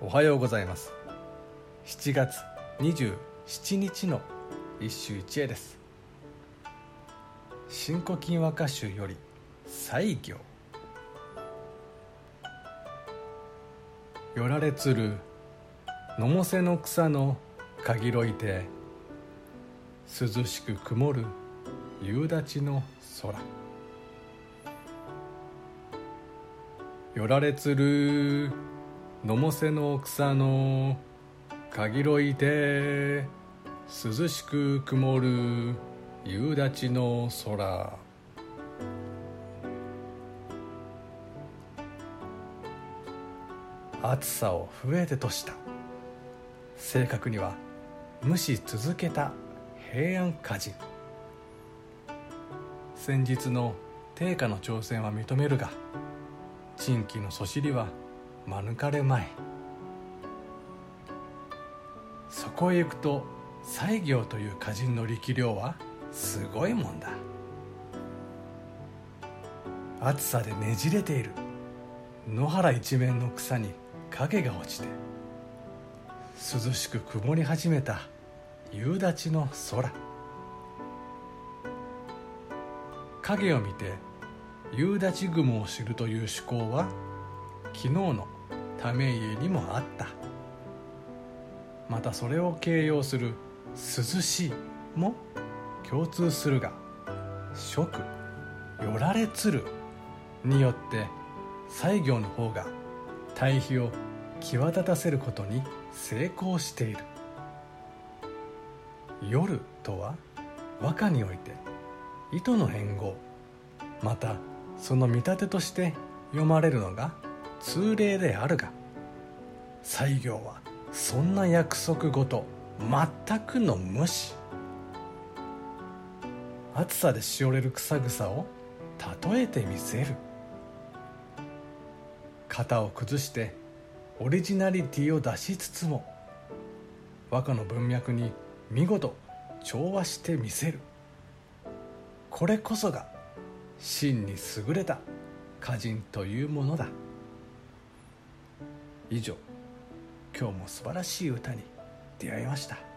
おはようございます。7月27日の一首一会です。新古今和歌集より西行。よられつるのもせの草のかぎろいて涼しく曇る夕立の空。よられつるのもせの草のかぎろいて涼しく曇る夕立の空。暑さを増えてとした。正確には蒸し続けた平安歌人先日の定価の挑戦は認めるが珍奇のそしりは免れまい。そこへ行くと西行という歌人の力量はすごいもんだ。暑さでねじれている。野原一面の草に影が落ちて。涼しく曇り始めた夕立の空。影を見て夕立雲を知るという思考は昨日のため家にもあった。またそれを形容する涼しいも共通するが食よられつるによって西行の方が対比を際立たせることに成功している。夜とは和歌において糸の変号またその見立てとして読まれるのが通例であるが西行はそんな約束ごと全くの無視。暑さでしおれる草草を例えてみせる。型を崩してオリジナリティを出しつつも和歌の文脈に見事調和してみせる。これこそが真に優れた歌人というものだ。以上。今日も素晴らしい歌に出会いました。